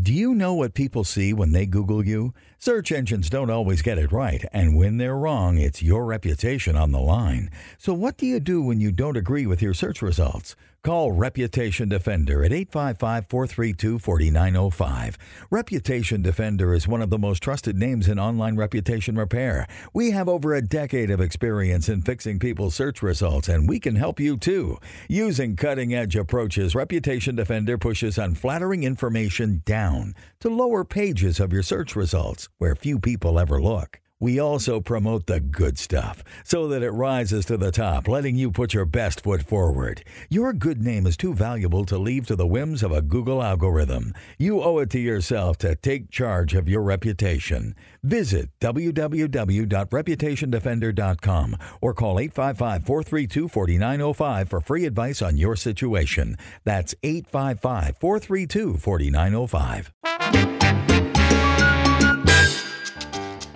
Do you know what people see when they Google you? Search engines don't always get it right, and when they're wrong, it's your reputation on the line. So, what do you do when you don't agree with your search results? Call Reputation Defender at 855 432 4905. Reputation Defender is one of the most trusted names in online reputation repair. We have over a decade of experience in fixing people's search results, and we can help you too. Using cutting edge approaches, Reputation Defender pushes unflattering information down to lower pages of your search results where few people ever look. We also promote the good stuff so that it rises to the top, letting you put your best foot forward. Your good name is too valuable to leave to the whims of a Google algorithm. You owe it to yourself to take charge of your reputation. Visit www.reputationdefender.com or call 855 432 4905 for free advice on your situation. That's 855 432 4905.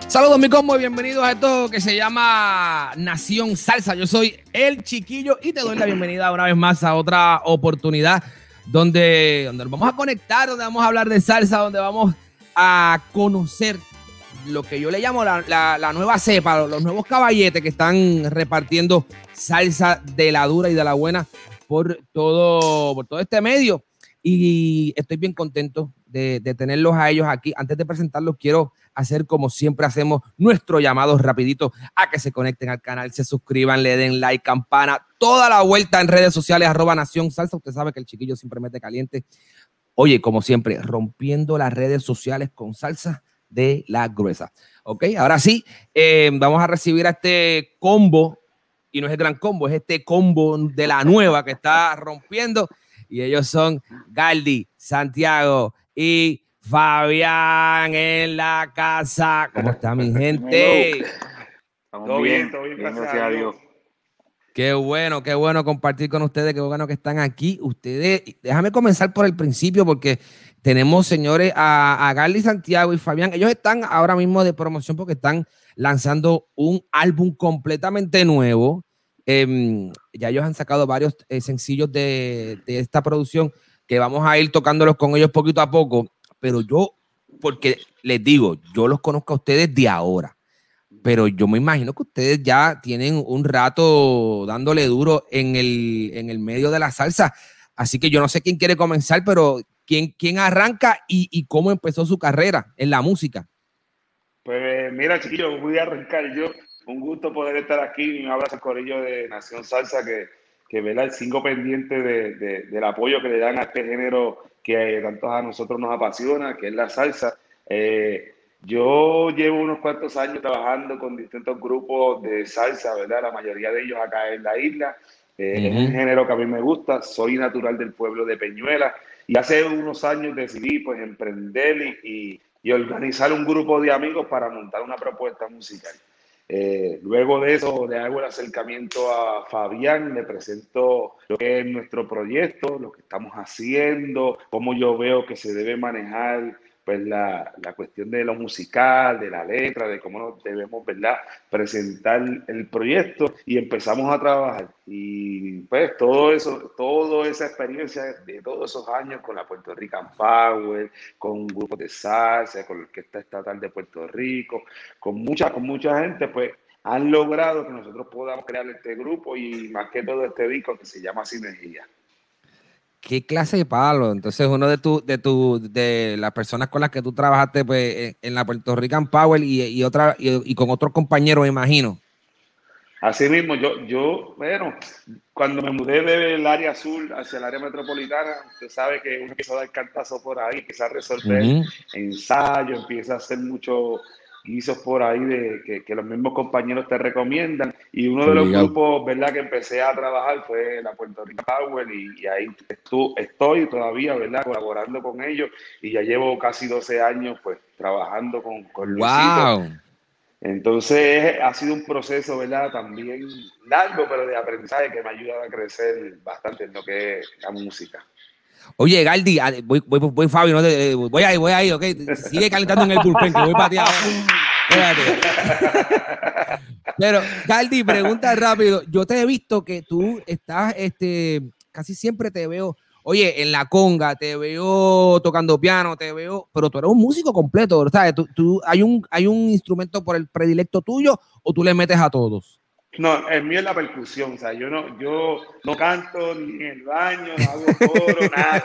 Saludos mi combo y bienvenidos a esto que se llama Nación Salsa. Yo soy el chiquillo y te doy la bienvenida una vez más a otra oportunidad donde, donde nos vamos a conectar, donde vamos a hablar de salsa, donde vamos a conocer lo que yo le llamo la, la- la nueva cepa, los nuevos caballetes que están repartiendo salsa de la dura y de la buena por todo, por todo este medio. Y estoy bien contento de, de tenerlos a ellos aquí. Antes de presentarlos, quiero hacer como siempre hacemos nuestro llamado rapidito a que se conecten al canal, se suscriban, le den like, campana, toda la vuelta en redes sociales, arroba Nación Salsa. Usted sabe que el chiquillo siempre mete caliente. Oye, como siempre, rompiendo las redes sociales con salsa de la gruesa. Ok, ahora sí, eh, vamos a recibir a este combo, y no es el gran combo, es este combo de la nueva que está rompiendo, y ellos son Galdi, Santiago y Fabián en la casa. ¿Cómo está mi gente? Todo bien, todo bien, gracias, gracias a a Dios. Qué bueno, qué bueno compartir con ustedes, qué bueno que están aquí. Ustedes, déjame comenzar por el principio porque tenemos, señores, a, a Garly Santiago y Fabián. Ellos están ahora mismo de promoción porque están lanzando un álbum completamente nuevo. Em, ya ellos han sacado varios eh, sencillos de, de esta producción que vamos a ir tocándolos con ellos poquito a poco. Pero yo, porque les digo, yo los conozco a ustedes de ahora pero yo me imagino que ustedes ya tienen un rato dándole duro en el, en el medio de la salsa. Así que yo no sé quién quiere comenzar, pero quién, quién arranca y, y cómo empezó su carrera en la música. Pues mira, chiquillo, voy a arrancar yo. Un gusto poder estar aquí. Un abrazo corillo de Nación Salsa que, que vela el cinco pendiente de, de- del apoyo que le dan a este género que tanto a nosotros nos apasiona, que es la salsa. Eh, yo llevo unos cuantos años trabajando con distintos grupos de salsa, ¿verdad? La mayoría de ellos acá en la isla. Eh, Es un género que a mí me gusta. Soy natural del pueblo de Peñuela. Y hace unos años decidí pues emprender y, y- y organizar un grupo de amigos para montar una propuesta musical. Eh, luego de eso le hago el acercamiento a Fabián, le presento lo que es nuestro proyecto, lo que estamos haciendo, cómo yo veo que se debe manejar pues la, la cuestión de lo musical, de la letra, de cómo nos debemos, ¿verdad?, presentar el proyecto y empezamos a trabajar. Y pues todo eso, toda esa experiencia de todos esos años con la Puerto Rican Power, con grupos de salsa, con la Orquesta Estatal de Puerto Rico, con mucha, con mucha gente, pues han logrado que nosotros podamos crear este grupo y más que todo este disco que se llama Sinergia. ¿Qué clase de palo? Entonces, uno de tu, de tu, de las personas con las que tú trabajaste pues, en, en la Puerto Rican Power y, y otra, y, y con otros compañeros, me imagino. Así mismo, yo, yo, bueno, cuando me mudé del área azul hacia el área metropolitana, usted sabe que uno empieza a dar cantazo por ahí, empieza a resolver Ujú. ensayo, empieza a hacer mucho guisos por ahí de que, los mismos compañeros te recomiendan. Y uno de los grupos, ¿verdad?, que empecé a trabajar fue la Puerto Rico Power y, ahí estoy todavía, ¿verdad?, colaborando con ellos y ya llevo casi 12 años, pues, trabajando con, con Luisito. Entonces ha sido un proceso, ¿verdad? También largo, pero de aprendizaje que me ha ayudado a crecer bastante en lo que es la música. Oye, Galdi, ah, voy, voy, voy Fabio, no te, voy ahí, voy ahí, ok. Sigue calentando en el bullpen, que voy para ti Pero, Galdi, pregunta rápido. Yo te he visto que tú estás, este, casi siempre te veo, oye, en la conga, te veo tocando piano, te veo, pero tú eres un músico completo, ¿sabes? ¿Tú, tú, hay, un, ¿Hay un instrumento por el predilecto tuyo o tú le metes a todos? No, el mío es la percusión, o sea, yo no, yo no canto ni en el baño, no hago coro, nada.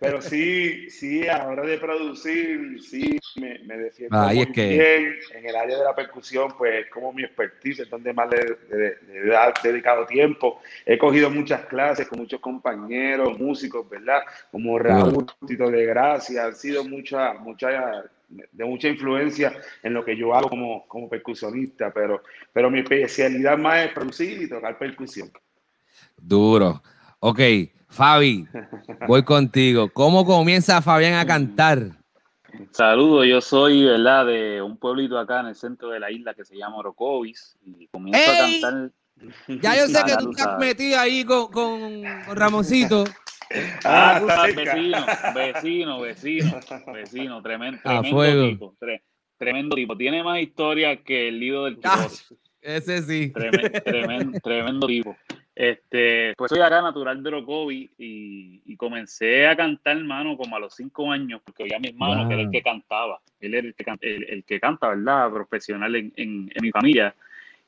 Pero sí, sí, a la hora de producir, sí, me, me defiendo muy bien. En el área de la percusión, pues como mi expertise, es donde más le, he dedicado tiempo. He cogido muchas clases con muchos compañeros, músicos, ¿verdad? Como Raúl, Tito de Gracia, han sido muchas, muchas de mucha influencia en lo que yo hago como, como percusionista, pero, pero mi especialidad más es producir y tocar percusión. Duro. Ok, Fabi, voy contigo. ¿Cómo comienza Fabián a cantar? Saludos, yo soy ¿verdad? de un pueblito acá en el centro de la isla que se llama Orocovis y comienzo a cantar. Ya yo sé que tú estás metido ahí con, con, con Ramoncito. Ah, ah vecino, vecino, vecino, vecino, tremendo, tremendo tipo. tremendo tipo. Tiene más historia que el libro del ah, Ese sí. Tremendo, tremendo, tipo. Este, pues soy acá natural de Orocovi y, comencé a cantar, hermano, como a los cinco años, porque había mi hermano que era el que cantaba. Él era el que, el, que canta, ¿verdad? Profesional en, en, mi familia.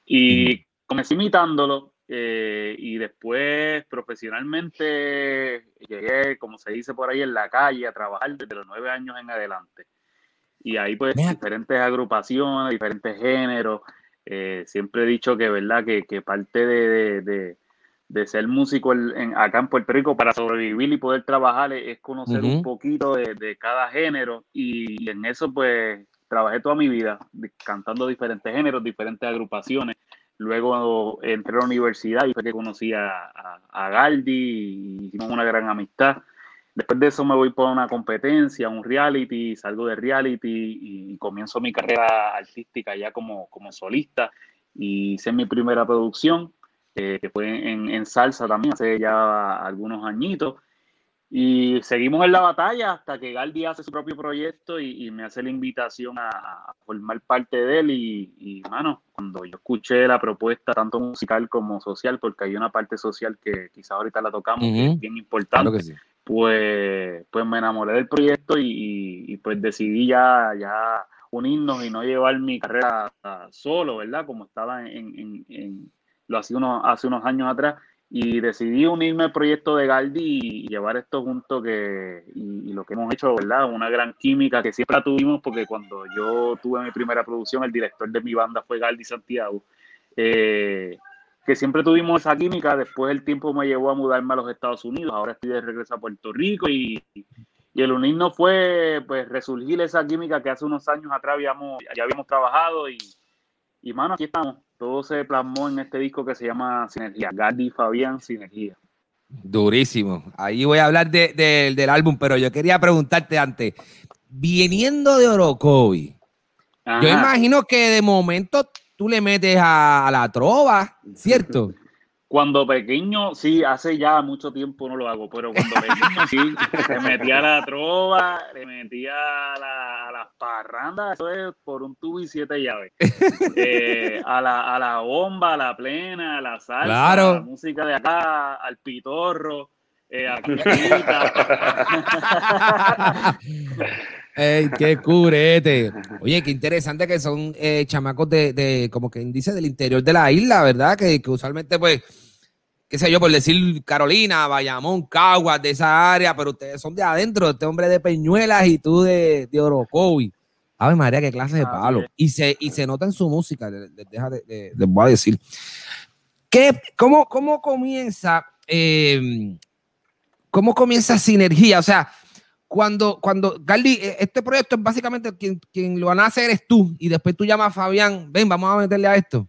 Y comencé imitándolo eh, y después profesionalmente llegué, como se dice por ahí, en la calle a trabajar desde los nueve años en adelante. Y ahí pues diferentes agrupaciones, diferentes géneros. Eh, siempre he dicho que, ¿verdad? Que, que parte de, de, de, ser músico en, acá en Puerto Rico para sobrevivir y poder trabajar es, conocer un poquito de, cada género. Y, en eso pues trabajé toda mi vida cantando diferentes géneros, diferentes agrupaciones. Luego entré a la universidad y fue que conocí a, a, Galdi y hicimos una gran amistad. Después de eso me voy por una competencia, un reality, salgo de reality y comienzo mi carrera artística ya como, como solista. Y hice mi primera producción, eh, que fue en, en, salsa también, hace ya algunos añitos. Y seguimos en la batalla hasta que Galdi hace su propio proyecto y, me hace la invitación a, formar parte de él. Y, y, mano, cuando yo escuché la propuesta, tanto musical como social, porque hay una parte social que quizás ahorita la tocamos, que es bien importante, pues, pues me enamoré del proyecto y, pues decidí ya, ya unirnos y no llevar mi carrera solo, ¿verdad? Como estaba en, en, lo hace unos, hace unos años atrás y decidí unirme al proyecto de Galdi y llevar esto junto que y, lo que hemos hecho, ¿verdad? Una gran química que siempre tuvimos porque cuando yo tuve mi primera producción, el director de mi banda fue Galdi Santiago, eh, que siempre tuvimos esa química, después el tiempo me llevó a mudarme a los Estados Unidos, ahora estoy de regreso a Puerto Rico y, y el unirnos fue pues resurgir esa química que hace unos años atrás habíamos, ya habíamos trabajado y, y mano, aquí estamos todo se plasmó en este disco que se llama Sinergia, Gandhi Fabián Sinergia. Durísimo. Ahí voy a hablar del álbum, pero yo quería preguntarte antes, viniendo de Orocovi, yo imagino que de momento tú le metes a la trova, ¿cierto? Cuando pequeño, sí, hace ya mucho tiempo no lo hago, pero cuando pequeño sí, le metía a la trova, le metía a, las parrandas, eso es por un tubo y siete llaves. Eh, a, la, a la bomba, a la plena, a la salsa, a la música de acá, al pitorro, eh, a Ey, qué curete. Oye, qué interesante que son eh, chamacos de, de, como que dice, del interior de la isla, ¿verdad? Que, que, usualmente, pues, qué sé yo, por decir Carolina, Bayamón, Caguas, de esa área, pero ustedes son de adentro, este hombre de Peñuelas y tú de, de Orocovi. Ave María, qué clase de palo. Y se, y se nota en su música, les, voy a decir. ¿Qué, cómo, ¿Cómo comienza? Eh, ¿Cómo comienza Sinergia? O sea, cuando, cuando, Galdi, e, este proyecto es básicamente quien, quien lo van a hacer eres tú y después tú llamas a Fabián, ven, vamos a meterle a esto.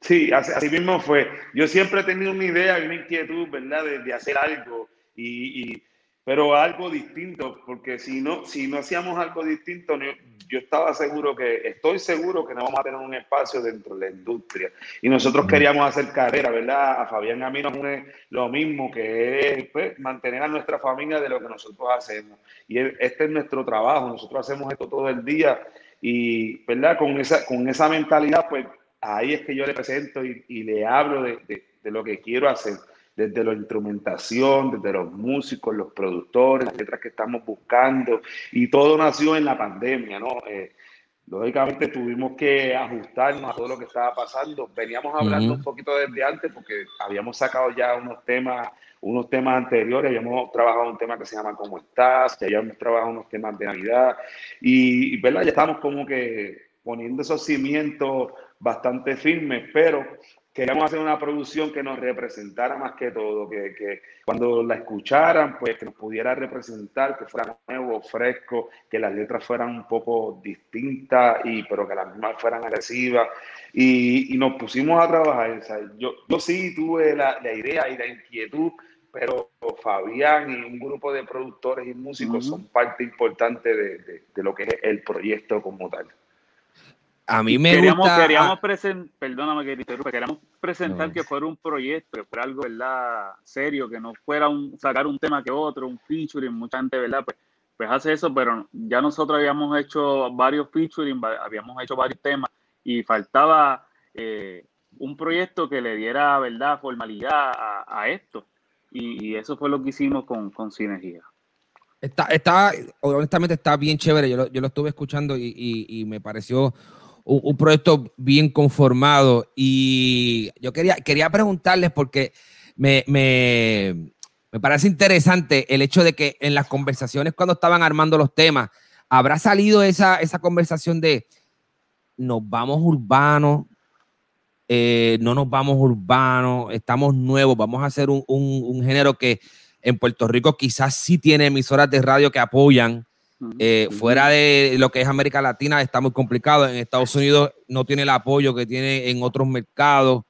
Sí, así, mismo fue. Yo siempre he tenido una idea y una inquietud, ¿verdad?, de, hacer algo, y, pero algo distinto, porque si no, si no hacíamos algo distinto, yo estaba seguro que, estoy seguro que no vamos a tener un espacio dentro de la industria. Y nosotros queríamos hacer carrera, ¿verdad? A Fabián a mí nos une lo mismo, que es pues, mantener a nuestra familia de lo que nosotros hacemos. Y este es nuestro trabajo, nosotros hacemos esto todo el día. Y, ¿verdad? Con esa, con esa mentalidad, pues ahí es que yo le presento y, le hablo de, de, lo que quiero hacer, desde la instrumentación, desde los músicos, los productores, las letras que estamos buscando, y todo nació en la pandemia, ¿no? Eh, lógicamente tuvimos que ajustarnos a todo lo que estaba pasando. Veníamos hablando un poquito desde antes porque habíamos sacado ya unos temas, unos temas anteriores, habíamos trabajado un tema que se llama ¿Cómo estás? Habíamos trabajado unos temas de Navidad y, y ¿verdad? ya estamos como que poniendo esos cimientos bastante firmes, pero queríamos hacer una producción que nos representara más que todo, que, que, cuando la escucharan, pues que nos pudiera representar, que fuera nuevo, fresco, que las letras fueran un poco distintas, y, pero que las mismas fueran agresivas. Y, y nos pusimos a trabajar. yo, yo sí tuve la, la, idea y la inquietud, pero Fabián y un grupo de productores y músicos son parte importante de, de, de lo que es el proyecto como tal. A mí me queríamos, gusta... Queríamos presentar, perdóname que queríamos presentar que fuera un proyecto, que fuera algo, ¿verdad? Serio, que no fuera un, sacar un tema que otro, un featuring, mucha gente, ¿verdad? Pues, pues hace eso, pero ya nosotros habíamos hecho varios featuring, habíamos hecho varios temas y faltaba eh, un proyecto que le diera, ¿verdad? Formalidad a, esto. Y, eso fue lo que hicimos con, con Sinergia. Está, está, honestamente está bien chévere, yo lo, yo lo estuve escuchando y, y me pareció un, proyecto bien conformado. Y yo quería, quería preguntarles porque me, me, me, parece interesante el hecho de que en las conversaciones cuando estaban armando los temas, habrá salido esa, esa conversación de nos vamos urbanos, eh, no nos vamos urbanos, estamos nuevos, vamos a hacer un, un, un, género que en Puerto Rico quizás sí tiene emisoras de radio que apoyan, eh, fuera de lo que es América Latina está muy complicado. En Estados Unidos no tiene el apoyo que tiene en otros mercados.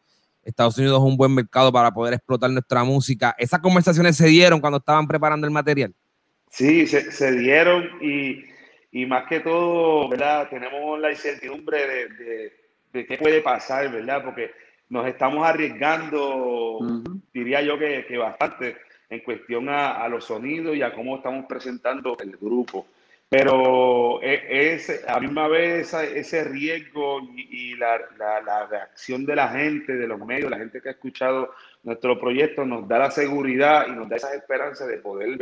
Estados Unidos es un buen mercado para poder explotar nuestra música. ¿Esas conversaciones se dieron cuando estaban preparando el material? Sí, se, dieron y, y, más que todo, ¿verdad? Tenemos la incertidumbre de, de, qué puede pasar, ¿verdad? Porque nos estamos arriesgando, diría yo que, que, bastante en cuestión a, a, los sonidos y a cómo estamos presentando el grupo. Pero e, es, a misma vez ese riesgo y, la, la, reacción de la gente, de los medios, la gente que ha escuchado nuestro proyecto, nos da la seguridad y nos da esa esperanza de poder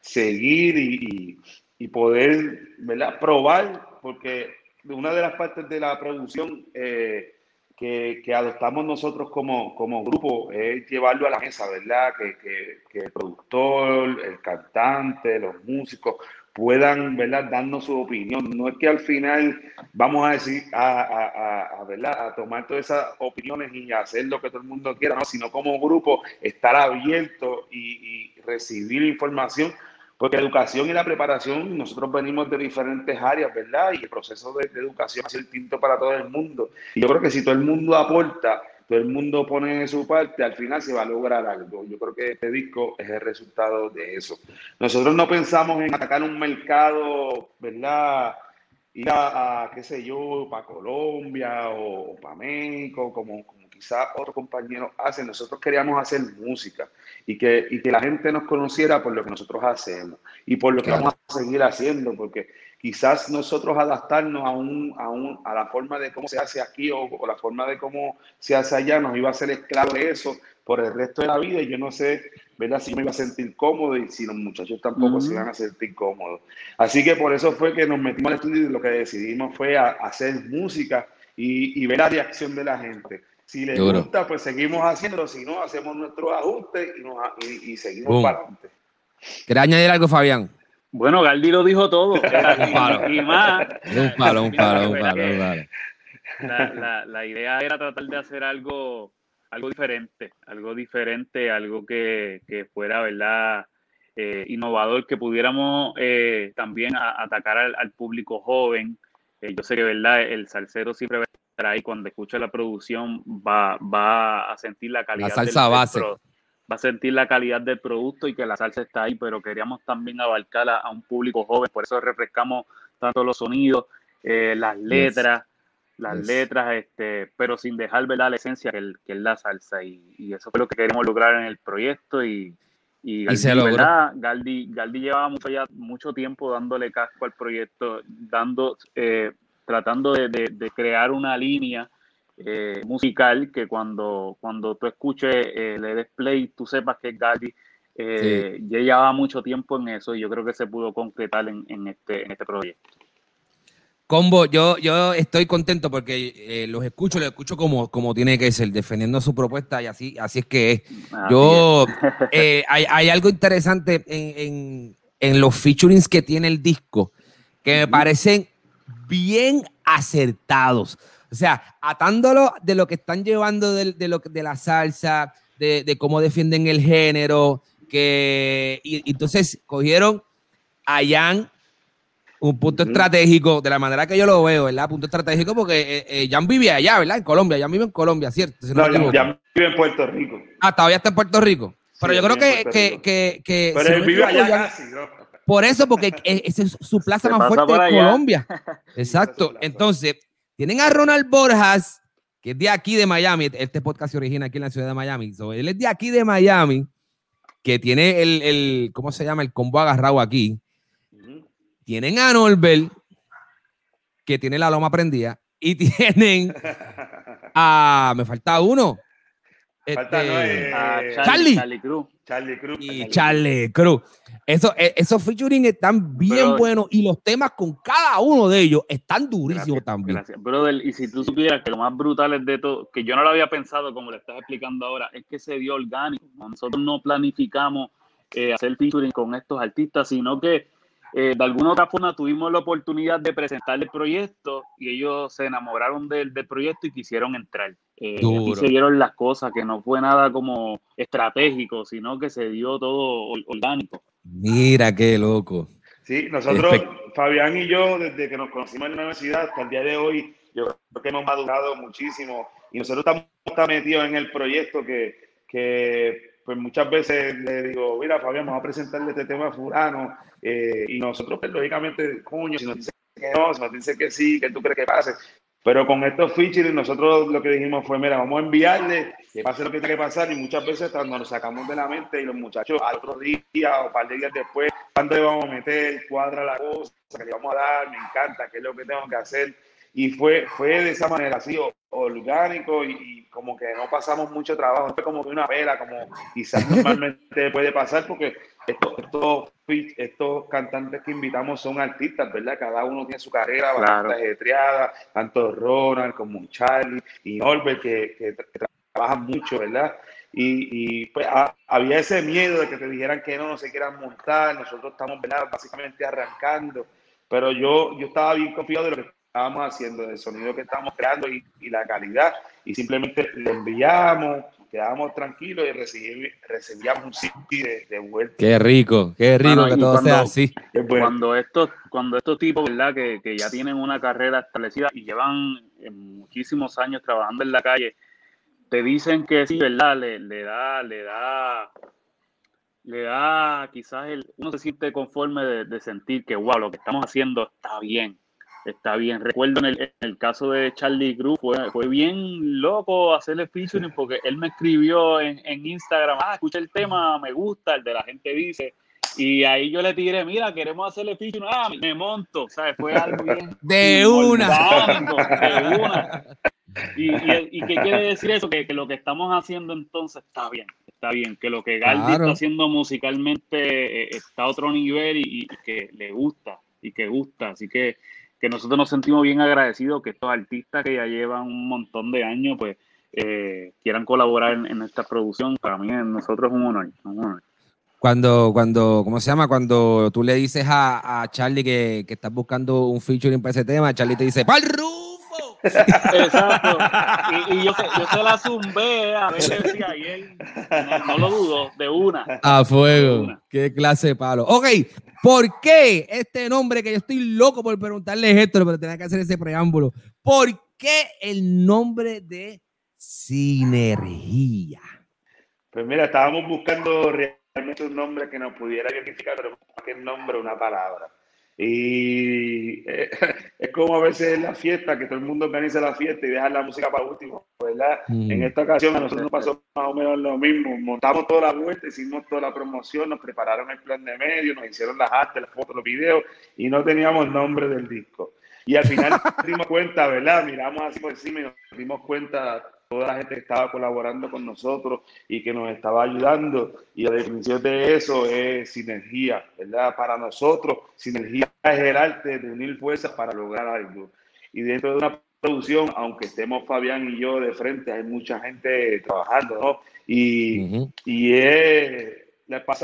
seguir y, y, poder ¿verdad? probar, porque una de las partes de la producción eh, que, que, adoptamos nosotros como, como grupo es llevarlo a la mesa, ¿verdad? Que, que el productor, el cantante, los músicos puedan ¿verdad? darnos su opinión. No es que al final vamos a decir, a, a, a, ¿verdad? a tomar todas esas opiniones y hacer lo que todo el mundo quiera, ¿no? sino como grupo estar abierto y, recibir información, porque la educación y la preparación, nosotros venimos de diferentes áreas, ¿verdad? Y el proceso de, de educación es distinto para todo el mundo. Y yo creo que si todo el mundo aporta, todo el mundo pone su parte, al final se va a lograr algo. Yo creo que este disco es el resultado de eso. Nosotros no pensamos en atacar un mercado, ¿verdad? Ir a, qué sé yo, para Colombia o, para México, como, como quizás otros compañeros hacen. Nosotros queríamos hacer música y que, y que la gente nos conociera por lo que nosotros hacemos y por lo que vamos a seguir haciendo, porque quizás nosotros adaptarnos a, un, a, un, a la forma de cómo se hace aquí o, la forma de cómo se hace allá nos iba a ser esclavo de eso por el resto de la vida y yo no sé, ¿verdad? Si me iba a sentir cómodo y si los muchachos tampoco se iban a sentir cómodos. Así que por eso fue que nos metimos al estudio y lo que decidimos fue hacer música y, y, ver la reacción de la gente. Si les gusta, pues seguimos haciéndolo, si no, hacemos nuestros ajustes y, nos, y, seguimos para adelante. ¿Quieres añadir algo, Fabián? Bueno, Galdi lo dijo todo. un palo. Un palo, un palo, un palo, La, la, idea era tratar de hacer algo, algo diferente, algo diferente, algo que, que fuera, ¿verdad? eh, innovador que pudiéramos eh, también atacar al, público joven. Eh, yo sé que verdad el salsero siempre va a estar ahí cuando escucha la producción va, va a sentir la calidad la salsa del, base. Va a sentir la calidad del producto y que la salsa está ahí, pero queríamos también abarcar a, un público joven, por eso refrescamos tanto los sonidos, las letras, las letras, este, pero sin dejar ¿verdad? la esencia que, que es la salsa y, eso fue lo que queremos lograr en el proyecto y, y, Galdi, Galdi, llevaba mucho, ya, mucho tiempo dándole casco al proyecto, dando, eh, tratando de, crear una línea eh, musical que cuando, cuando tú escuches el display tú sepas que es Galdi. Eh, Ya llevaba mucho tiempo en eso y yo creo que se pudo concretar en, en, este, en este proyecto. Combo, yo, yo estoy contento porque eh, los escucho, los escucho como, como tiene que ser, defendiendo su propuesta y así, así es que es. yo, eh, hay, algo interesante en, los featurings que tiene el disco que me parecen bien acertados. O sea, atándolo de lo que están llevando de, lo, de la salsa, de, cómo defienden el género, que y, entonces cogieron a Jan un punto estratégico, de la manera que yo lo veo, ¿verdad? Punto estratégico porque eh, eh, Jan vive allá, ¿verdad? En Colombia, Jan vive en Colombia, ¿cierto? no, Jan, vive en Puerto Rico. Ah, todavía está en Puerto Rico. Pero yo creo que, que, que, Pero él vive allá casi, ¿no? Por eso, porque esa es su plaza más fuerte de Colombia. Exacto. Entonces, tienen a Ronald Borjas, que es de aquí de Miami. Este podcast se origina aquí en la ciudad de Miami. él es de aquí de Miami, que tiene el, el ¿cómo se llama? El combo agarrado aquí tienen a Norbert, que tiene la loma prendida, y tienen a. Me falta uno. Falta este, Charlie. Charlie Cruz. Charlie Cruz. Y Charlie Cruz. Eso, e, esos featuring están bien buenos y los temas con cada uno de ellos están durísimos también. Gracias, brother. Y si tú supieras que lo más brutal es de todo, que yo no lo había pensado como le estás explicando ahora, es que se dio orgánico. Nosotros no planificamos eh, hacer featuring con estos artistas, sino que eh, de alguna otra forma tuvimos la oportunidad de presentar el proyecto y ellos se enamoraron del, proyecto y quisieron entrar. Eh, y se dieron las cosas, que no fue nada como estratégico, sino que se dio todo orgánico. Mira qué loco. Sí, nosotros, Fabián y yo, desde que nos conocimos en la universidad hasta el día de hoy, yo creo que hemos madurado muchísimo y nosotros estamos tan metidos en el proyecto que, que pues muchas veces le digo, mira Fabián, vamos a presentarle este tema a fulano, eh, y nosotros pues, lógicamente, coño, si nos dice que no, si nos dice que sí, que tú crees que pase, pero con estos features nosotros lo que dijimos fue, mira, vamos a enviarle, que pase lo que tiene que pasar, y muchas veces cuando nos sacamos de la mente y los muchachos al otro día o un par de días después, ¿cuándo le vamos a meter? Cuadra la cosa, que le vamos a dar, me encanta, qué es lo que tengo que hacer y fue, fue de esa manera, así orgánico y, como que no pasamos mucho trabajo, fue como que una vela, como quizás normalmente puede pasar, porque estos, estos, estos cantantes que invitamos son artistas, ¿verdad? Cada uno tiene su carrera bastante ajetreada, tanto Ronald como Charlie y Norbert, que, que, trabajan mucho, ¿verdad? Y, y pues había ese miedo de que te dijeran que no, no se quieran montar, nosotros estamos ¿verdad? básicamente arrancando, pero yo, yo estaba bien confiado de lo que estábamos haciendo, del sonido que estábamos creando y, la calidad, y simplemente le enviamos, quedábamos tranquilos y recibíamos un CD de, vuelta. Qué rico, qué rico que todo sea así. Cuando estos, cuando estos tipos, ¿verdad? Que, que, ya tienen una carrera establecida y llevan eh, muchísimos años trabajando en la calle, te dicen que sí, ¿verdad? Le, le da, le da le da quizás el, uno se siente conforme de, de, sentir que wow, lo que estamos haciendo está bien, Está bien. Recuerdo en el, caso de Charlie Cruz, fue, fue, bien loco hacerle featuring porque él me escribió en, Instagram, ah, escucha el tema, me gusta, el de la gente dice. Y ahí yo le tiré, mira, queremos hacerle featuring, ah, me monto, ¿sabes? Fue algo bien. De una. De una. Y, y, qué quiere decir eso? Que, lo que estamos haciendo entonces está bien, está bien. Que lo que Galdi está haciendo musicalmente eh, está a otro nivel y, y que le gusta y que gusta. Así que que nosotros nos sentimos bien agradecidos que estos artistas que ya llevan un montón de años, pues eh, quieran colaborar en, esta producción. Para mí, nosotros es un honor. Cuando, cuando, ¿cómo se llama? Cuando tú le dices a, Charlie que, que estás buscando un featuring para ese tema, Charlie te dice, ¡Pal Rufo! Exacto. Y, yo, se la zumbé a ver si ayer. No, lo dudo, de una. A fuego. Qué clase de palo. Ok, ¿por qué este nombre que yo estoy loco por preguntarle esto, pero tenía que hacer ese preámbulo? ¿Por qué el nombre de Sinergia? Pues mira, estábamos buscando realmente un nombre que nos pudiera identificar, pero más que el nombre, una palabra. Y eh, es como a veces en la fiesta, que todo el mundo organiza la fiesta y deja la música para último, ¿verdad? Mm. En esta ocasión a nosotros nos pasó más o menos lo mismo. Montamos toda la vuelta, hicimos toda la promoción, nos prepararon el plan de medio, nos hicieron las artes, las fotos, los videos y no teníamos nombre del disco. Y al final nos dimos cuenta, ¿verdad? Miramos así por encima y nos dimos cuenta toda la gente que estaba colaborando con nosotros y que nos estaba ayudando. Y la definición de eso es sinergia, ¿verdad? Para nosotros, sinergia es el arte de unir fuerzas para lograr algo. Y dentro de una producción, aunque estemos Fabián y yo de frente, hay mucha gente trabajando, ¿no? Y, y es,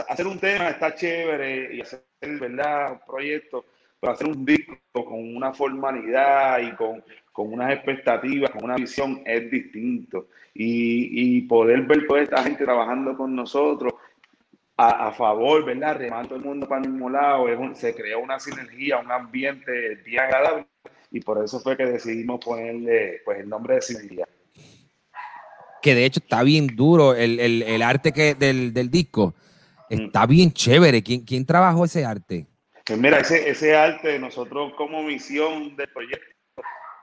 hacer un tema está chévere y hacer, ¿verdad? Un proyecto, pero hacer un disco con una formalidad y con con unas expectativas, con una visión, es distinto. Y, poder ver toda esta gente trabajando con nosotros a, favor, ¿verdad? Remando el mundo para el mismo lado, se creó una sinergia, un ambiente bien agradable y por eso fue que decidimos ponerle pues, el nombre de sinergia. Que de hecho está bien duro el, arte que, del, disco. Está mm. bien chévere. ¿Quién, ¿Quién trabajó ese arte? Pues mira, ese, ese arte, nosotros como misión del proyecto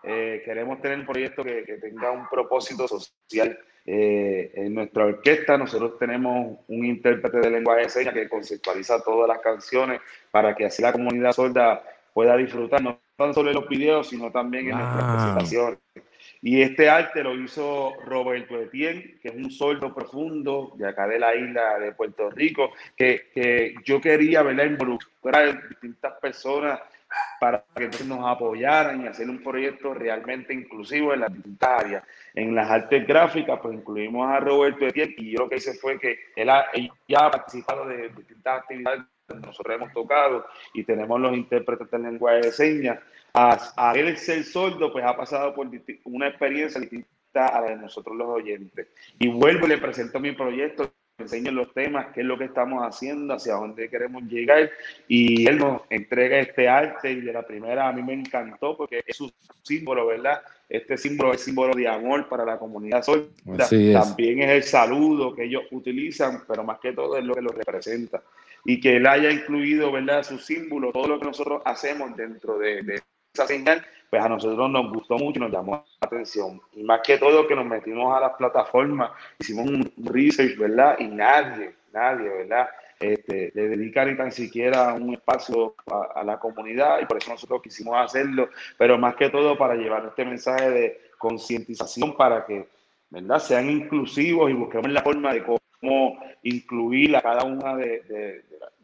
eh, queremos tener un proyecto que, tenga un propósito social. Eh, en nuestra orquesta nosotros tenemos un intérprete de lenguaje de señas que conceptualiza todas las canciones para que así la comunidad sorda pueda disfrutar no solo en los videos, sino también en nuestras presentaciones. Y este arte lo hizo Roberto Etienne, que es un sordo profundo de acá de la isla de Puerto Rico, que, que yo quería verla involucrar a distintas personas para que nos apoyaran y hacer un proyecto realmente inclusivo en las distintas. En las artes gráficas, pues incluimos a Roberto Etienne y yo lo que hice fue que él, ya ha participado de distintas actividades que nosotros hemos tocado y tenemos los intérpretes de lenguaje de señas. A, él ser sordo, pues ha pasado por una experiencia distinta a la de nosotros los oyentes. Y vuelvo y le presento mi proyecto enseñen los temas, qué es lo que estamos haciendo, hacia dónde queremos llegar. Y él nos entrega este arte y de la primera a mí me encantó porque es un símbolo, ¿verdad? Este símbolo es símbolo de amor para la comunidad sorda. También es el saludo que ellos utilizan, pero más que todo es lo que lo representa. Y que él haya incluido, ¿verdad? Su símbolo, todo lo que nosotros hacemos dentro de, de esa señal, pues a nosotros nos gustó mucho nos llamó la atención. Y más que todo que nos metimos a las plataformas, hicimos un research, ¿verdad? Y nadie, nadie, ¿verdad? Este, le dedica ni tan siquiera un espacio a, la comunidad y por eso nosotros quisimos hacerlo, pero más que todo para llevar este mensaje de concientización para que, ¿verdad? Sean inclusivos y busquemos la forma de cómo incluir a cada una de,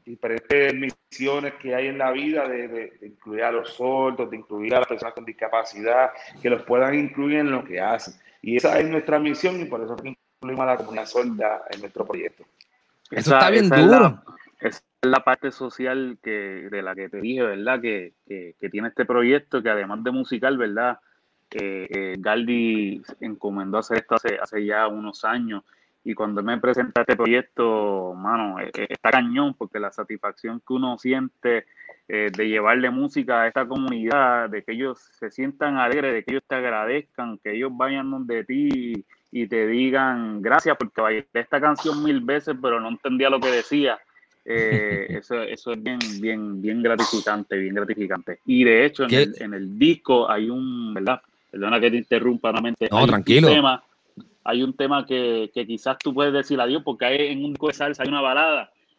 diferentes misiones que hay en la vida de, incluir a los sordos, de incluir a las personas con discapacidad, que los puedan incluir en lo que hacen. Y esa es nuestra misión y por eso incluimos a la comunidad sorda en nuestro proyecto. Eso está bien duro. Esa es la parte social que, de la que te dije, ¿verdad? Que, tiene este proyecto, que además de musical, ¿verdad? Eh, eh, Galdi encomendó hacer esto hace, hace ya unos años y cuando me presenta este proyecto, mano, eh, eh, está cañón porque la satisfacción que uno siente eh, de llevarle música a esta comunidad, de que ellos se sientan alegres, de que ellos te agradezcan, que ellos vayan donde ti y, te digan gracias porque bailé esta canción mil veces pero no entendía lo que decía. eso, eso es bien, bien, bien gratificante, bien gratificante. Y de hecho en el, en el, disco hay un, ¿verdad? Perdona que te interrumpa nuevamente. No, tranquilo hay un tema que, que quizás tú puedes decir adiós porque hay en un disco de salsa hay una balada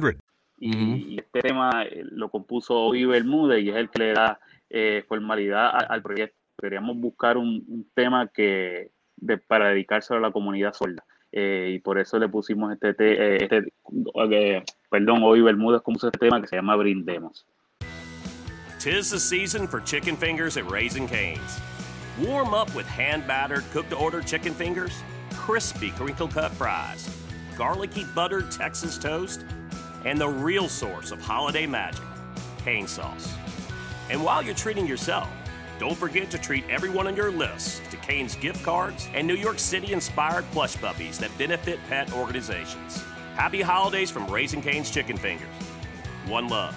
1 888 532 3500. Y, este tema eh, lo compuso Obi Bermúdez y es el que le da eh, formalidad al, proyecto. Queríamos buscar un, tema que para dedicárselo a la comunidad sorda. Eh, y por eso le pusimos este, este perdón, Obi Bermúdez compuso este tema que se llama Brindemos. Tis the season for chicken fingers at Raising Canes. Warm up with hand battered, cooked to order chicken fingers, crispy crinkle cut fries, garlicky buttered Texas toast, and the real source of holiday magic, cane sauce. And while you're treating yourself, don't forget to treat everyone on your list to Cane's gift cards and New York City inspired plush puppies that benefit pet organizations. Happy holidays from Raising Cane's Chicken Fingers. One love.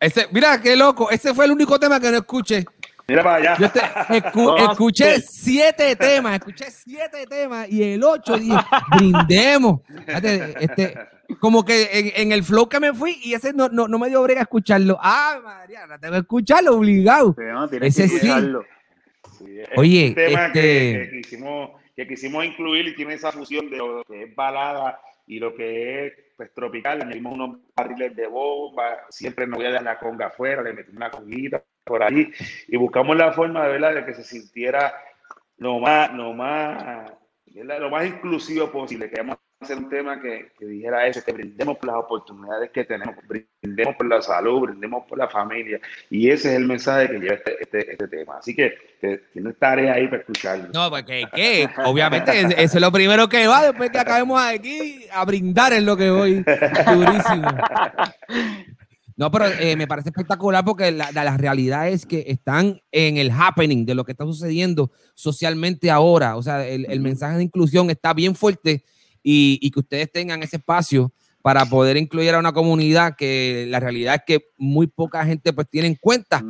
Ese, mira qué loco, ese fue el único tema que no escuché. Mira para allá. escuché siete temas, escuché siete temas y el ocho dije, brindemos. Este, como que en, el flow que me fui y ese no, no, no me dio brega escucharlo. Ah, Mariana, tengo que escucharlo obligado. ese sí. Oye, tema este... que, quisimos, que quisimos incluir y tiene esa fusión de lo que es balada y lo que es pues, tropical, le dimos unos barriles de bomba, siempre no voy a dar la conga afuera, le metimos una conguita por ahí y buscamos la forma de, ¿verdad? de que se sintiera lo más, lo más, lo más inclusivo posible. Queremos hacer un tema que, que, dijera eso, que brindemos por las oportunidades que tenemos, brindemos por la salud, brindemos por la familia. Y ese es el mensaje que lleva este, este, este tema. Así que, tiene tarea ahí para escucharlo. No, porque ¿qué? obviamente eso es lo primero que va después que acabemos aquí a brindar en lo que voy. Durísimo. No, pero eh, me parece espectacular porque la, la, realidad es que están en el happening de lo que está sucediendo socialmente ahora. O sea, el, el mensaje de inclusión está bien fuerte y, que ustedes tengan ese espacio para poder incluir a una comunidad que la realidad es que muy poca gente pues tiene en cuenta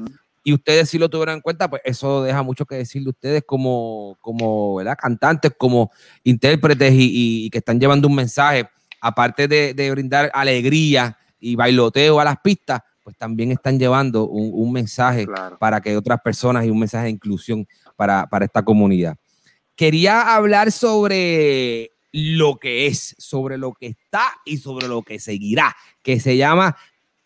y ustedes si lo tuvieron en cuenta, pues eso deja mucho que decir de ustedes como, como ¿verdad? cantantes, como intérpretes y, que están llevando un mensaje, aparte de, brindar alegría y bailoteo a las pistas, pues también están llevando un, mensaje para que otras personas y un mensaje de inclusión para, para esta comunidad. Quería hablar sobre lo que es, sobre lo que está y sobre lo que seguirá, que se llama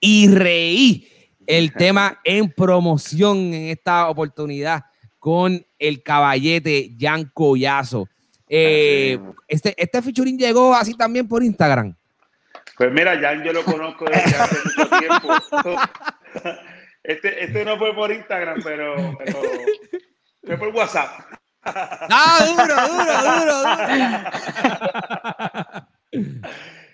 Y Reí, el tema en promoción en esta oportunidad con el caballete Jan Collazo. Eh, este, este featuring llegó así también por Instagram. Pues mira, Jan yo lo conozco desde hace mucho tiempo. Este, este no fue por Instagram, pero, pero fue por WhatsApp. ¡Ah, duro, duro, duro!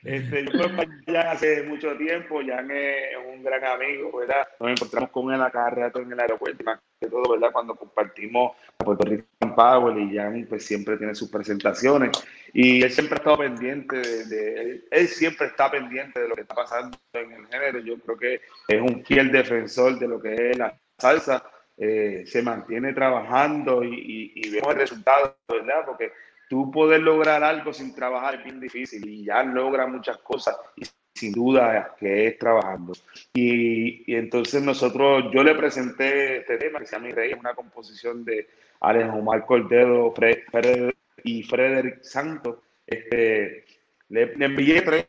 Este, yo conozco ya hace mucho tiempo, ya es un gran amigo, ¿verdad? Nos encontramos con él acá rato en el aeropuerto, más que todo, ¿verdad? Cuando compartimos Puerto Rico en Power y Jan pues siempre tiene sus presentaciones y él siempre ha estado pendiente de, él, siempre está pendiente de lo que está pasando en el género. Yo creo que es un fiel defensor de lo que es la salsa eh, se mantiene trabajando y, vemos el resultado, ¿verdad? Porque tú poder lograr algo sin trabajar es bien difícil y ya logra muchas cosas y sin duda que es trabajando. Y, entonces nosotros, yo le presenté este tema que se llama Mi Rey, una composición de Alex Omar Cordero y Frederick Santos. Este, le, envié tres,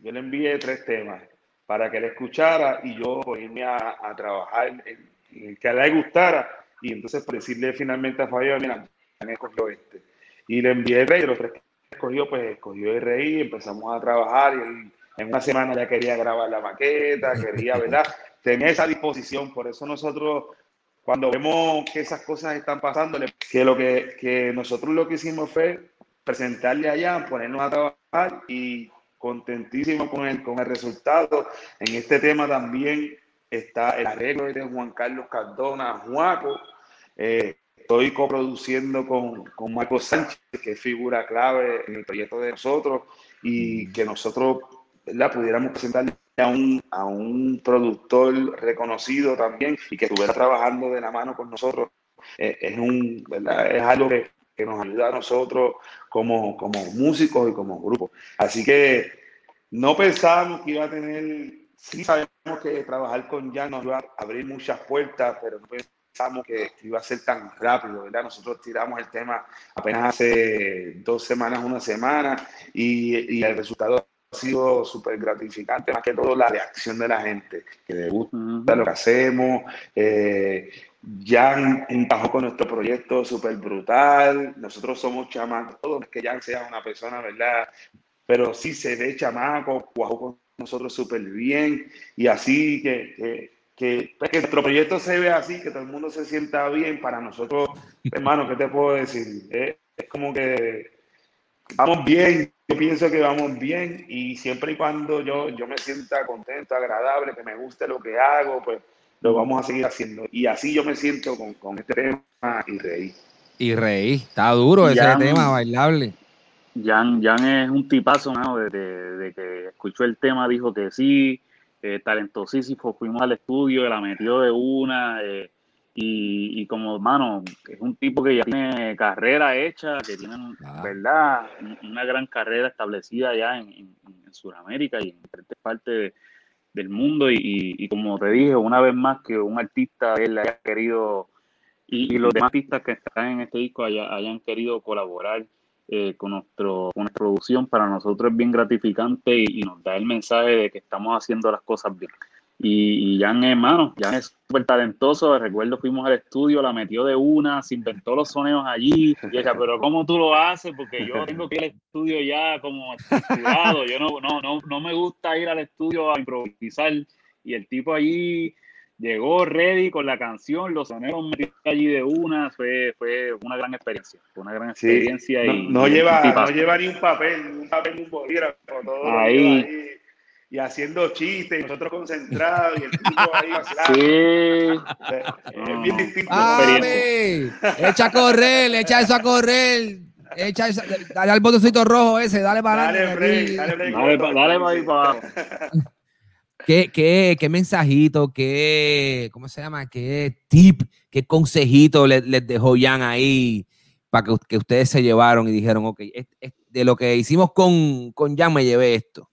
yo le envié tres temas para que él escuchara y yo irme a, a trabajar en, que a le gustara. Y entonces por decirle finalmente a Fabio, mira, me escogió este. Y le envié el rey, los tres que escogió, pues escogió el rey, empezamos a trabajar y él en una semana ya quería grabar la maqueta, quería, ¿verdad? Tenía esa disposición, por eso nosotros cuando vemos que esas cosas están pasando, que lo que, que nosotros lo que hicimos fue presentarle allá, ponernos a trabajar y contentísimo con el, con el resultado. En este tema también está el arreglo de Juan Carlos Cardona, Juaco. Eh, estoy coproduciendo con, con Marco Sánchez, que es figura clave en el proyecto de nosotros, y que nosotros ¿verdad? pudiéramos presentarle a un, a un productor reconocido también y que estuviera trabajando de la mano con nosotros. Eh, es, un, ¿verdad? es algo que, que, nos ayuda a nosotros como, como músicos y como grupo. Así que no pensábamos que iba a tener, sí sabemos que trabajar con Jan nos iba a abrir muchas puertas, pero no pensamos que iba a ser tan rápido, ¿verdad? Nosotros tiramos el tema apenas hace dos semanas, una semana, y, y el resultado ha sido súper gratificante, más que todo la reacción de la gente, que le gusta lo que hacemos. Eh, Jan encajó con nuestro proyecto súper brutal. Nosotros somos chamacos, todos que Jan sea una persona, ¿verdad? Pero sí se ve chamaco, cuajó con nosotros súper bien y así que, que, que, pues, que, nuestro proyecto se ve así, que todo el mundo se sienta bien. Para nosotros, hermano, ¿qué te puedo decir? es como que vamos bien, yo pienso que vamos bien y siempre y cuando yo, yo me sienta contento, agradable, que me guste lo que hago, pues lo vamos a seguir haciendo. Y así yo me siento con, con este tema y reí. Y reí, está duro ese tema, bailable. Jan, Jan es un tipazo, ¿no? De que escuchó el tema dijo que sí, eh, talentosísimo, fuimos al estudio, la metió de una, eh, y, y, como, hermano, es un tipo que ya tiene carrera hecha, que tiene, ah. ¿verdad? Una gran carrera establecida ya en, en, en Sudamérica y en diferentes partes del mundo. Y, y, como te dije, una vez más que un artista él haya querido, y, los demás artistas que están en este disco hayan querido colaborar eh, con, nuestro, con nuestra producción, para nosotros es bien gratificante y, nos da el mensaje de que estamos haciendo las cosas bien. Y, y Jan, hermano, Jan es súper talentoso. Recuerdo, fuimos al estudio, la metió de una, se inventó los sonidos allí. Y ella, pero ¿cómo tú lo haces? Porque yo tengo que ir al estudio ya como estudiado. Yo no, no, no, no me gusta ir al estudio a improvisar. Y el tipo allí llegó ready con la canción, los soneros allí de una, fue, fue una gran experiencia, fue una gran experiencia. Sí, y, no, no, y lleva, no lleva ni un papel, ni un papel, ni un bolígrafo, todo ahí. ahí y haciendo chistes, y nosotros concentrados, y el tipo ahí vacilando. Sí. Es bien distinto. ¡Ave! Echa a correr, echa eso a correr. Echa dale al botoncito rojo ese, dale para Dale, adelante. break, dale, break. Dale, pa- dale para ahí para abajo. ¿Qué, qué, qué mensajito, qué, ¿cómo se llama? ¿Qué tip, qué consejito les, dejó Jan ahí para que, que ustedes se llevaron y dijeron, ok, es- es- de lo que hicimos con, con Jan me llevé esto?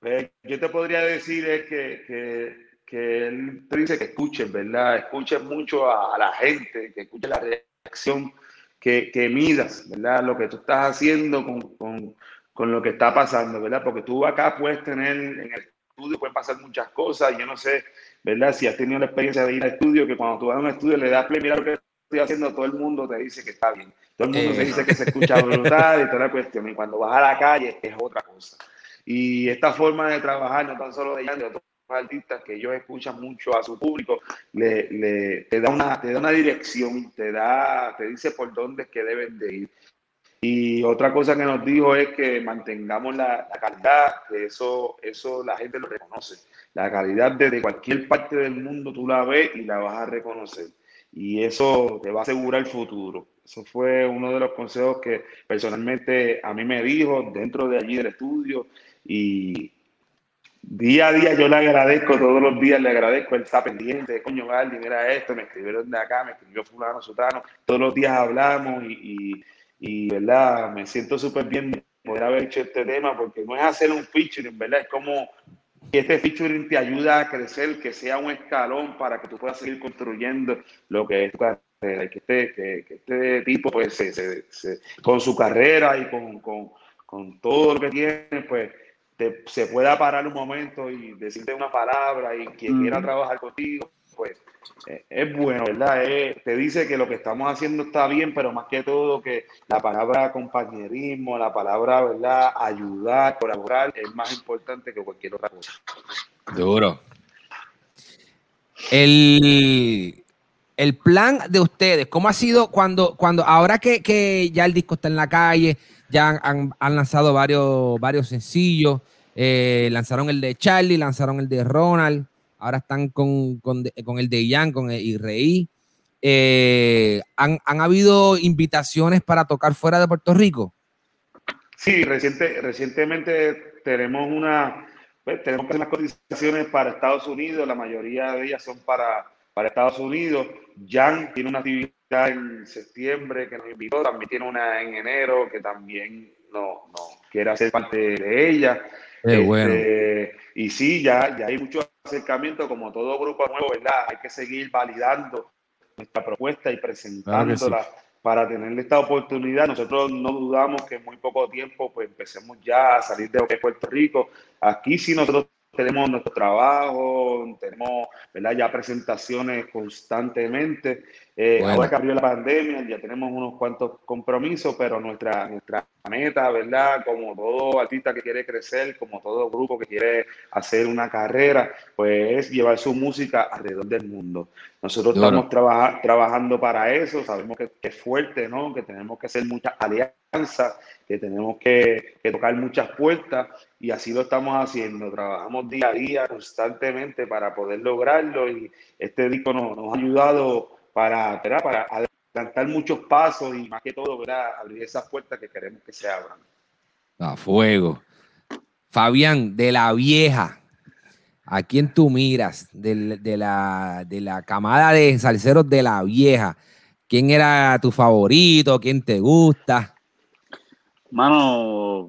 Pues, yo te podría decir es que, que, que él te dice que escuches, ¿verdad? Escuches mucho a, a la gente, que escuches la reacción, que, que midas, ¿verdad? Lo que tú estás haciendo con, con, con lo que está pasando, ¿verdad? Porque tú acá puedes tener en el estudio, pueden pasar muchas cosas. Yo no sé, ¿verdad? Si has tenido la experiencia de ir al estudio, que cuando tú vas a un estudio le das play, mira lo que estoy haciendo, todo el mundo te dice que está bien. Todo el mundo Eh. te dice que se escucha brutal y toda la cuestión. Y cuando vas a la calle es otra cosa. Y esta forma de trabajar, no tan solo de Jan, de otros artistas que ellos escuchan mucho a su público, le, le- te, da una, te da una dirección, te, da, te dice por dónde es que deben de ir. Y otra cosa que nos dijo es que mantengamos la, la calidad, que eso, eso la gente lo reconoce. La calidad desde cualquier parte del mundo tú la ves y la vas a reconocer. Y eso te va a asegurar el futuro. Eso fue uno de los consejos que personalmente a mí me dijo dentro de allí del estudio. Y día a día yo le agradezco, todos los días le agradezco, él está pendiente, coño, Galdi, mira esto, me escribieron de acá, me escribió fulano, sutano, todos los días hablamos y, y, y, verdad, me siento súper bien de poder haber hecho este tema porque no es hacer un featuring, ¿verdad? Es como que este featuring te ayuda a crecer, que sea un escalón para que tú puedas seguir construyendo lo que es tu carrera, que este, que, que este tipo, pues, se, se- se- con su carrera y con, con, con todo lo que tiene, pues, te- se pueda parar un momento y decirte una palabra y quien quiera trabajar contigo, pues eh, es bueno, ¿verdad? te dice que lo que estamos haciendo está bien, pero más que todo que la palabra compañerismo, la palabra, ¿verdad? Ayudar, colaborar es más importante que cualquier otra cosa. Duro. El, el plan de ustedes, ¿cómo ha sido cuando, cuando ahora que, ya el disco está en la calle, ya han, lanzado varios, varios sencillos, eh, lanzaron el de Charlie, lanzaron el de Ronald, ahora están con, con, el de Ian, con el Irreí. Eh, ¿han, habido invitaciones para tocar fuera de Puerto Rico? Sí, reciente, recientemente tenemos una, pues, tenemos unas cotizaciones para Estados Unidos, la mayoría de ellas son para, para Estados Unidos. Jan tiene una actividad en septiembre que nos invitó, también tiene una en enero que también no, no quiere hacer parte de ella. Este, y sí, ya, ya hay mucho acercamiento, como todo grupo nuevo, ¿verdad? Hay que seguir validando nuestra propuesta y presentándola para tenerle esta oportunidad. Nosotros no dudamos que en muy poco tiempo pues empecemos ya a salir de Puerto Rico. Aquí sí nosotros tenemos nuestro trabajo, tenemos ¿verdad? ya presentaciones constantemente. Eh, ahora que abrió la pandemia, ya tenemos unos cuantos compromisos, pero nuestra, nuestra meta, ¿verdad? Como todo artista que quiere crecer, como todo grupo que quiere hacer una carrera, pues es llevar su música alrededor del mundo. Nosotros estamos trabajando para eso, sabemos que, que, es fuerte, ¿no? Que tenemos que hacer muchas alianzas, que tenemos que, que tocar muchas puertas y así lo estamos haciendo. Trabajamos día a día constantemente para poder lograrlo y este disco nos, nos ha ayudado para, para adelantar muchos pasos y más que todo ¿verdad? abrir esas puertas que queremos que se abran. A fuego. Fabián, de la vieja, ¿a quién tú miras? De, de, la, de la camada de salseros de la vieja. ¿Quién era tu favorito? ¿Quién te gusta? Mano,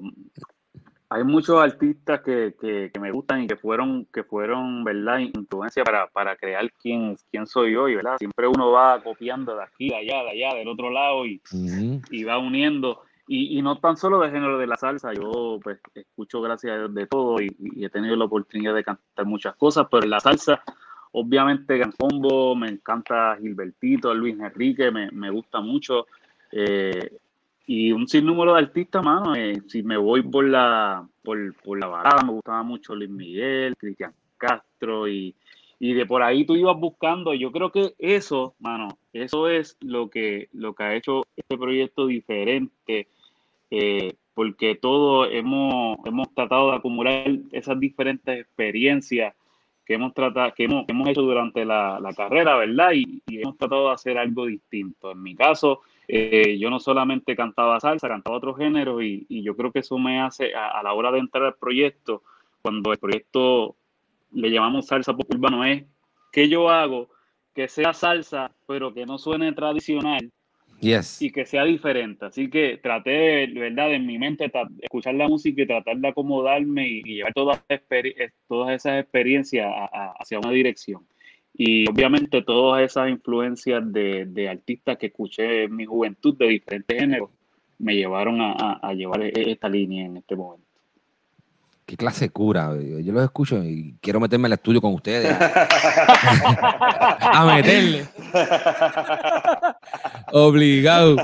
hay muchos artistas que, que, me gustan y que fueron, que fueron, ¿verdad? Influencia para, para crear quién, quién soy hoy, ¿verdad? Siempre uno va copiando de aquí, de allá, de allá, del otro lado y, y va uniendo. Y, y, no tan solo de género de la salsa, yo pues escucho gracias a Dios de todo y, he tenido la oportunidad de cantar muchas cosas, pero en la salsa, obviamente Gran Combo, me encanta Gilbertito, Luis Enrique, me, me gusta mucho. Eh, y un sinnúmero de artistas, mano. Eh, si me voy por la, por, por la varada, me gustaba mucho Luis Miguel, Cristian Castro y, y de por ahí tú ibas buscando. Yo creo que eso, mano, eso es lo que, lo que ha hecho este proyecto diferente, eh, porque todos hemos, hemos tratado de acumular esas diferentes experiencias que hemos tratado, que hemos, hemos hecho durante la, la carrera, ¿verdad? Y, hemos tratado de hacer algo distinto. En mi caso, eh, yo no solamente cantaba salsa, cantaba otro género y, yo creo que eso me hace a, la hora de entrar al proyecto, cuando el proyecto le llamamos salsa pop urbano, es que yo hago que sea salsa, pero que no suene tradicional y que sea diferente. Así que traté, de verdad, en mi mente, escuchar la música y tratar de acomodarme y, llevar todas, todas esas experiencias hacia una dirección. Y obviamente todas esas influencias de, artistas que escuché en mi juventud de diferentes géneros me llevaron a, llevar e, esta línea en este momento. Qué clase cura. Yo los escucho y quiero meterme al estudio con ustedes. a meterle. Obligado.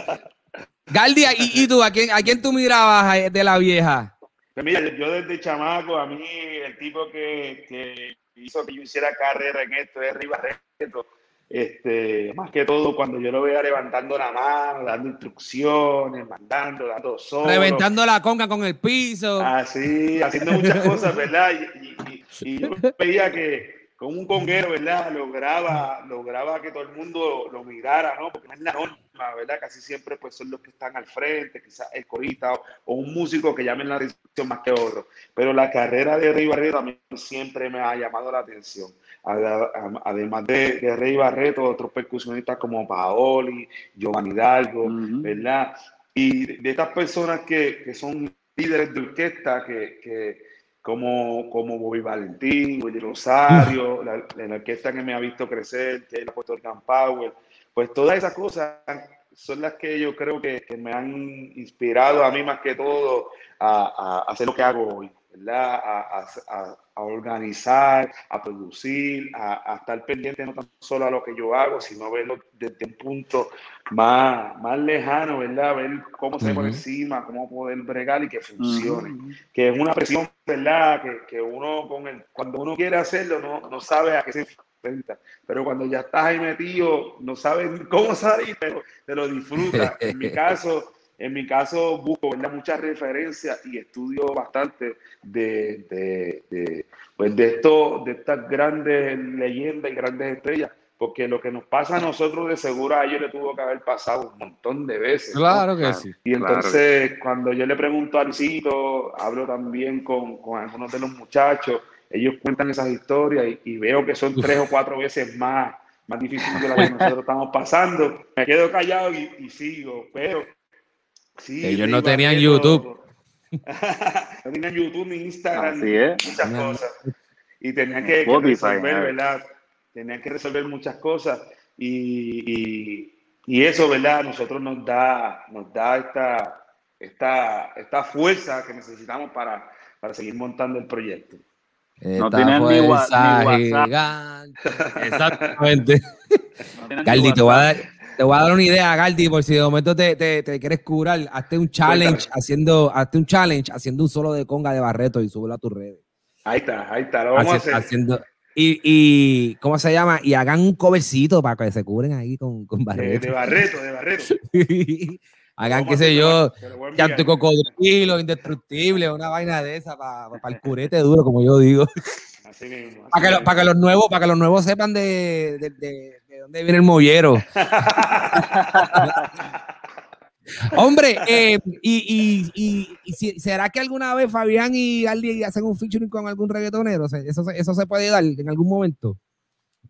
Galdia, ¿y, tú? ¿a quién, ¿a quién tú mirabas de la vieja? Mira, yo desde chamaco, a mí el tipo que, que hizo que yo hiciera carrera en esto es Ribarreto. Este, más que todo cuando yo lo veía levantando la mano, dando instrucciones, mandando, dando solo. Reventando la conga con el piso. Así, haciendo muchas cosas, ¿verdad? Y, yo veía que con un conguero, ¿verdad? Lograba, lograba que todo el mundo lo mirara, ¿no? Porque no es la norma ¿verdad? Casi siempre pues son los que están al frente, quizás el corista o, un músico que llamen la atención más que otro. Pero la carrera de Rey Barreto también siempre me ha llamado la atención. Además de, de Rey Barreto, otros percusionistas como Paoli, Giovanni Hidalgo, ¿verdad? Y de estas personas que, que son líderes de orquesta, que, que como, como Bobby Valentín, Willy Rosario, la, la, orquesta que me ha visto crecer, que es la Puerto Rican Power, pues todas esas cosas son las que yo creo que, me han inspirado a mí más que todo a, hacer lo que hago hoy, ¿verdad? A, a organizar, a producir, a, estar pendiente no tan solo a lo que yo hago, sino verlo desde un punto más, más lejano, ¿verdad? Ver cómo se ve por encima, cómo poder bregar y que funcione. Que es una presión, ¿verdad? Que, que, uno, con el, cuando uno quiere hacerlo, no, no sabe a qué se Pero cuando ya estás ahí metido, no sabes cómo salir, pero te lo disfrutas. En mi caso en mi caso, busco muchas referencias y estudio bastante de, de, de, pues de, esto, de estas grandes leyendas y grandes estrellas, porque lo que nos pasa a nosotros de seguro a ellos le tuvo que haber pasado un montón de veces. Claro que sí. Y entonces, cuando yo le pregunto a Luisito, hablo también con, con, algunos de los muchachos, ellos cuentan esas historias y, veo que son tres o cuatro veces más, más difíciles de las que nosotros estamos pasando. Me quedo callado y, y sigo, pero ellos no tenían YouTube. no tenían YouTube ni Instagram, muchas cosas. Y tenían que, resolver, ¿verdad? Tenían que resolver muchas cosas. Y, y, eso, ¿verdad? Nosotros nos da, nos da esta, esta, esta fuerza que necesitamos para, para seguir montando el proyecto. No tienen ni, WhatsApp. Exactamente. No te voy a dar te voy a dar una idea, Galdi, por si de momento te, te, quieres curar. Hazte un challenge haciendo, hazte un challenge haciendo un solo de conga de Barreto y súbelo a tus redes. Ahí está, ahí está, lo vamos a hacer. Haciendo, y, y, ¿cómo se llama? Y hagan un covercito para que se cubren ahí con, con Barreto. De, Barreto, de Barreto. Hagan, qué sé yo, tu cocodrilo, indestructible, una vaina de esa para, el curete duro, como yo digo. Así mismo. para, que, para, que, los nuevos, para que los nuevos sepan de, de dónde viene el mollero? Hombre, eh, y, y, y, ¿será que alguna vez Fabián y Aldi hacen un featuring con algún reggaetonero? ¿Eso, eso se puede dar en algún momento?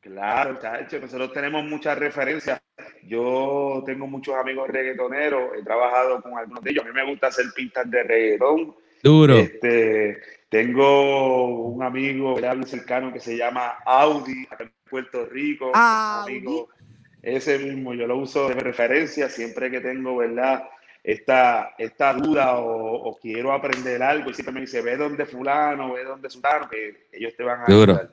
Claro, hecho. Nosotros tenemos muchas referencias. Yo tengo muchos amigos reggaetoneros, he trabajado con algunos de ellos. A mí me gusta hacer pintas de reggaetón. Duro. Este, tengo un amigo cercano que se llama Audi, Puerto Rico, ah, amigo, ese mismo, yo lo uso de referencia siempre que tengo, ¿verdad? Esta, esta duda o, quiero aprender algo, y siempre me dice, ve donde fulano, ve donde sultano, que ellos te van a ayudar.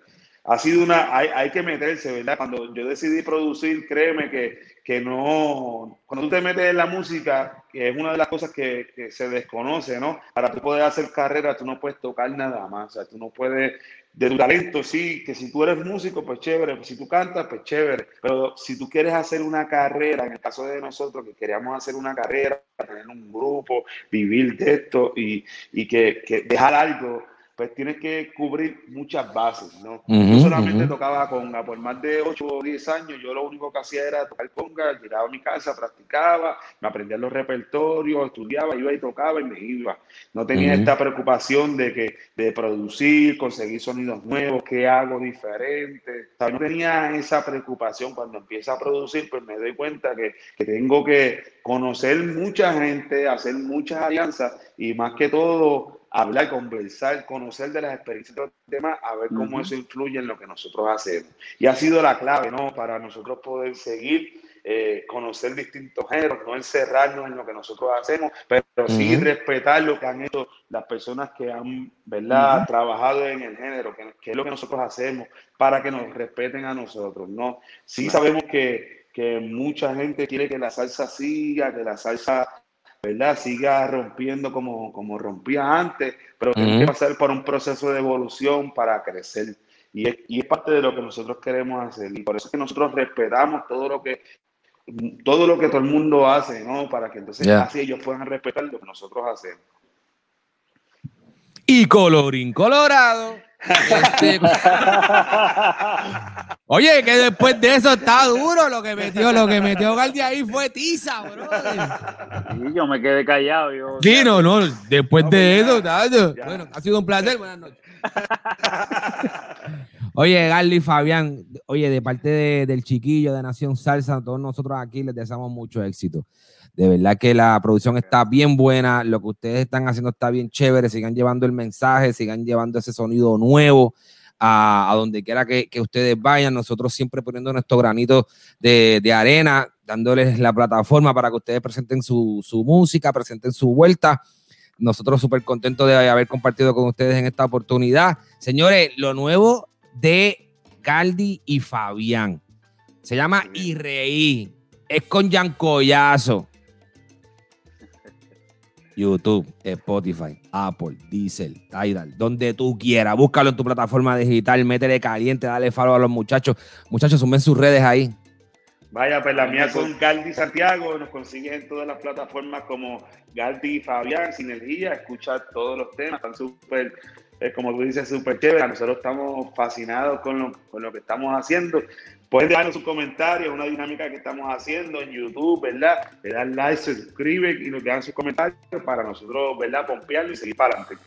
Ha sido una, hay, hay, que meterse, ¿verdad? Cuando yo decidí producir, créeme que, que no, cuando tú te metes en la música, que es una de las cosas que, que, se desconoce, ¿no? Para tú poder hacer carrera, tú no puedes tocar nada más, o sea, tú no puedes de tu talento, sí, que si tú eres músico, pues chévere, pues si tú cantas, pues chévere, pero si tú quieres hacer una carrera, en el caso de nosotros que queríamos hacer una carrera, tener un grupo, vivir de esto y, y que, que dejar algo pues tienes que cubrir muchas bases, ¿no? yo solamente tocaba conga por más de 8 o 10 años, yo lo único que hacía era tocar conga, llegaba a mi casa, practicaba, me aprendía los repertorios, estudiaba, iba y tocaba y me iba. No tenía esta preocupación de que de producir, conseguir sonidos nuevos, qué hago diferente. O sea, no tenía esa preocupación cuando empiezo a producir, pues me doy cuenta que, que tengo que conocer mucha gente, hacer muchas alianzas y más que todo hablar, conversar, conocer de las experiencias de los demás, a ver cómo eso influye en lo que nosotros hacemos. Y ha sido la clave, ¿no? Para nosotros poder seguir, eh, conocer distintos géneros, no encerrarnos en lo que nosotros hacemos, pero sí respetar lo que han hecho las personas que han, ¿verdad?, trabajado en el género, que, es lo que nosotros hacemos, para que nos respeten a nosotros, ¿no? Sí sabemos que, que mucha gente quiere que la salsa siga, que la salsa ¿verdad? Siga rompiendo como, como rompía antes, pero tiene que pasar por un proceso de evolución para crecer. Y es, y es, parte de lo que nosotros queremos hacer. Y por eso es que nosotros respetamos todo lo que todo lo que todo el mundo hace, ¿no? Para que entonces así ellos puedan respetar lo que nosotros hacemos. Y colorín colorado. Este, Oye, que después de eso está duro lo que metió, lo que metió Galdi ahí fue tiza, bro. Sí, yo me quedé callado. Yo, sí, no, no, después de eso, bueno, ha sido un placer, buenas noches. Oye, Galdi, Fabián, oye, de parte del chiquillo de Nación Salsa, todos nosotros aquí les deseamos mucho éxito. De verdad que la producción está bien buena, lo que ustedes están haciendo está bien chévere, sigan llevando el mensaje, sigan llevando ese sonido nuevo a, donde quiera que, ustedes vayan, nosotros siempre poniendo nuestro granito de, arena, dándoles la plataforma para que ustedes presenten su, música, presenten su vuelta. nosotros súper contentos de haber compartido con ustedes en esta oportunidad. Señores, lo nuevo de Galdi y Fabián. Se llama Y Reí. Es con Yancoyazo. YouTube, Spotify, Apple, Diesel, Tidal, donde tú quieras. Búscalo en tu plataforma digital, métele caliente, dale follow a los muchachos. Muchachos, sumen sus redes ahí. Vaya, pues la mía son Galdi Santiago, nos consigues en todas las plataformas como Galdi Fabián, Sinergia, escucha todos los temas, están súper, eh, como tú dices, súper chévere. Nosotros estamos fascinados con lo, con lo que estamos haciendo. Pueden dejarnos sus comentarios, una dinámica que estamos haciendo en YouTube, ¿verdad? Le dan like, se suscriben y nos dejan sus comentarios para nosotros, ¿verdad? Pompearlo y seguir para adelante.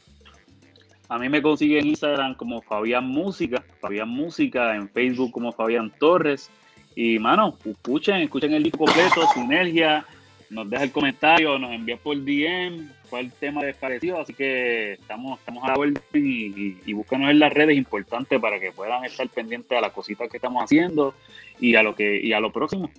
A mí me consiguen en Instagram como Fabián Música, Fabián Música, en Facebook como Fabián Torres. Y, mano, escuchen, escuchen el disco completo, Sinergia, nos deja el comentario, nos envía por DM cuál tema les pareció, así que estamos, estamos a la orden y, búscanos en las redes importantes para que puedan estar pendientes a las cositas que estamos haciendo y a lo que y a lo próximo.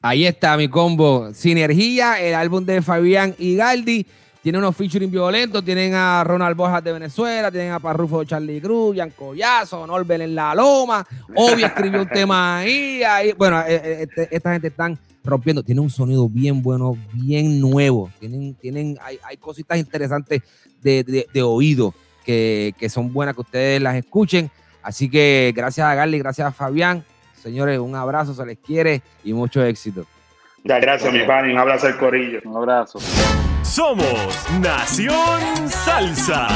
Ahí está mi combo, Sinergia, el álbum de Fabián y Galdi. Tiene unos featuring violentos, tienen a Ronald Bojas de Venezuela, tienen a Parrufo Charlie Cruz, Jan Collazo, Norbel en la Loma, Obvio escribió un tema ahí, ahí. bueno, este, esta gente están rompiendo, tiene un sonido bien bueno, bien nuevo, tienen, tienen, hay, hay cositas interesantes de, de, de oído que, que, son buenas que ustedes las escuchen, así que gracias a Garly, gracias a Fabián, señores, un abrazo, se les quiere y mucho éxito. Ya, gracias, mi pan, un abrazo al corillo. Un abrazo. Somos Nación Salsa.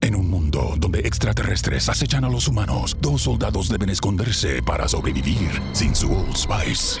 En un mundo donde extraterrestres acechan a los humanos, dos soldados deben esconderse para sobrevivir sin su Old Spice.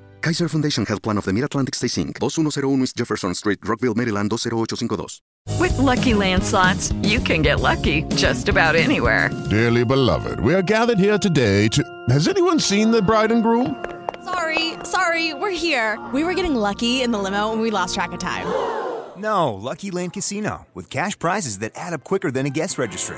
Kaiser Foundation Health Plan of the Mid-Atlantic Stay Inc. 2101 East Jefferson Street, Rockville, Maryland 20852. With Lucky Land slots, you can get lucky just about anywhere. Dearly beloved, we are gathered here today to... Has anyone seen the bride and groom? Sorry, sorry, we're here. We were getting lucky in the limo and we lost track of time. No, Lucky Land Casino, with cash prizes that add up quicker than a guest registry.